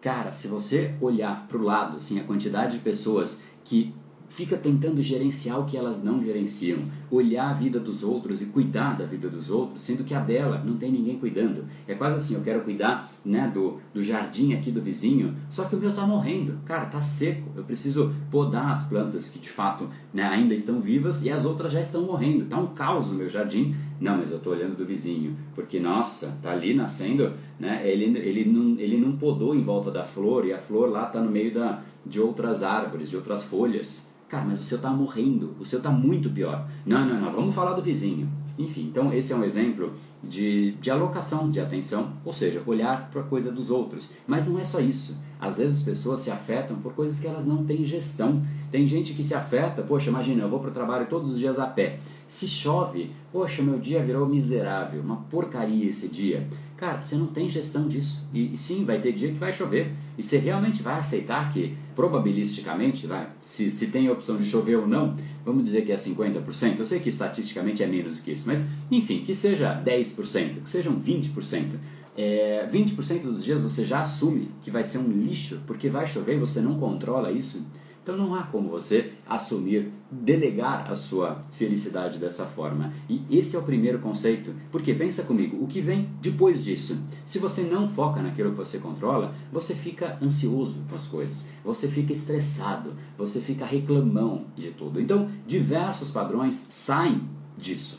Cara, se você olhar para o lado, assim, a quantidade de pessoas que fica tentando gerenciar o que elas não gerenciam, olhar a vida dos outros e cuidar da vida dos outros, sendo que a dela não tem ninguém cuidando. É quase assim, eu quero cuidar né, do, do jardim aqui do vizinho, só que o meu está morrendo. Cara, tá seco. Eu preciso podar as plantas que de fato né, ainda estão vivas e as outras já estão morrendo. Tá um caos no meu jardim. Não, mas eu estou olhando do vizinho, porque nossa, tá ali nascendo, né? Ele, ele, não, ele não podou em volta da flor e a flor lá está no meio da, de outras árvores, de outras folhas. Cara, mas o seu está morrendo, o seu está muito pior. Não, não, não, vamos falar do vizinho. Enfim, então esse é um exemplo de, de alocação de atenção, ou seja, olhar para a coisa dos outros. Mas não é só isso. Às vezes as pessoas se afetam por coisas que elas não têm gestão. Tem gente que se afeta, poxa, imagina, eu vou para o trabalho todos os dias a pé. Se chove, poxa, meu dia virou miserável, uma porcaria esse dia. Cara, você não tem gestão disso. E, e, sim, vai ter dia que vai chover. E você realmente vai aceitar que, probabilisticamente, vai, se, se tem a opção de chover ou não, vamos dizer que é 50%. Eu sei que estatisticamente é menos do que isso, mas enfim, que seja 10%, que sejam 20%. É, 20% dos dias você já assume que vai ser um lixo, porque vai chover e você não controla isso. Então não há como você assumir, delegar a sua felicidade dessa forma. E esse é o primeiro conceito, porque pensa comigo, o que vem depois disso? Se você não foca naquilo que você controla, você fica ansioso com as coisas, você fica estressado, você fica reclamão de tudo. Então, diversos padrões saem disso.